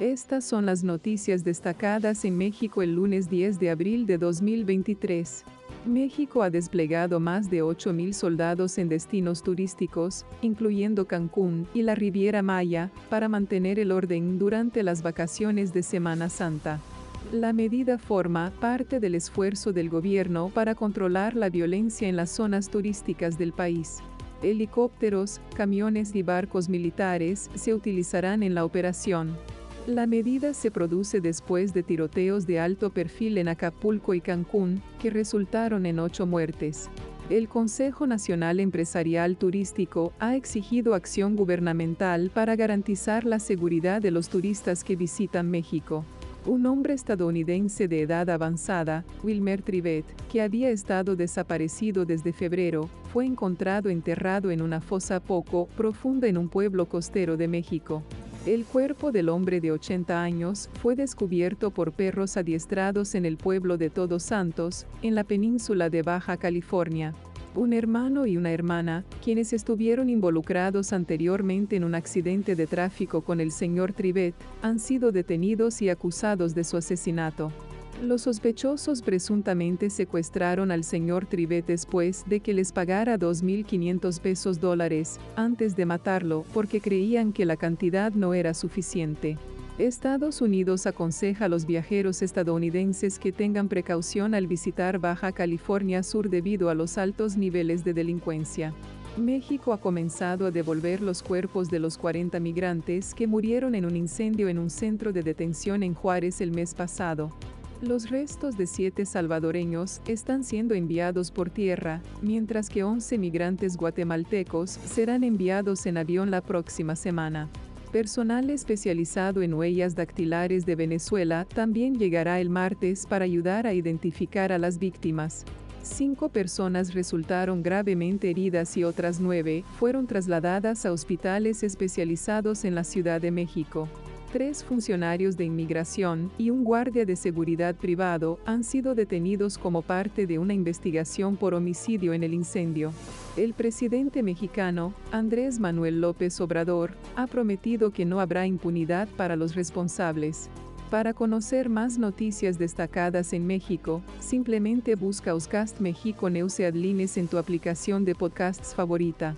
Estas son las noticias destacadas en México el lunes 10 de abril de 2023. México ha desplegado más de 8.000 soldados en destinos turísticos, incluyendo Cancún y la Riviera Maya, para mantener el orden durante las vacaciones de Semana Santa. La medida forma parte del esfuerzo del gobierno para controlar la violencia en las zonas turísticas del país. Helicópteros, camiones y barcos militares se utilizarán en la operación. La medida se produce después de tiroteos de alto perfil en Acapulco y Cancún, que resultaron en ocho muertes. El Consejo Nacional Empresarial Turístico ha exigido acción gubernamental para garantizar la seguridad de los turistas que visitan México. Un hombre estadounidense de edad avanzada, Wilmer Trivet, que había estado desaparecido desde febrero, fue encontrado enterrado en una fosa poco profunda en un pueblo costero de México. El cuerpo del hombre de 80 años fue descubierto por perros adiestrados en el pueblo de Todos Santos, en la península de Baja California. Un hermano y una hermana, quienes estuvieron involucrados anteriormente en un accidente de tráfico con el señor Trivet, han sido detenidos y acusados de su asesinato. Los sospechosos presuntamente secuestraron al señor Trivet después de que les pagara 2.500 pesos dólares, antes de matarlo, porque creían que la cantidad no era suficiente. Estados Unidos aconseja a los viajeros estadounidenses que tengan precaución al visitar Baja California Sur debido a los altos niveles de delincuencia. México ha comenzado a devolver los cuerpos de los 40 migrantes que murieron en un incendio en un centro de detención en Juárez el mes pasado. Los restos de siete salvadoreños están siendo enviados por tierra, mientras que 11 migrantes guatemaltecos serán enviados en avión la próxima semana. Personal especializado en huellas dactilares de Venezuela también llegará el martes para ayudar a identificar a las víctimas. Cinco personas resultaron gravemente heridas y otras nueve fueron trasladadas a hospitales especializados en la Ciudad de México tres funcionarios de inmigración y un guardia de seguridad privado han sido detenidos como parte de una investigación por homicidio en el incendio. El presidente mexicano, Andrés Manuel López Obrador, ha prometido que no habrá impunidad para los responsables. Para conocer más noticias destacadas en México, simplemente busca Oscast México Neuseadlines en tu aplicación de podcasts favorita.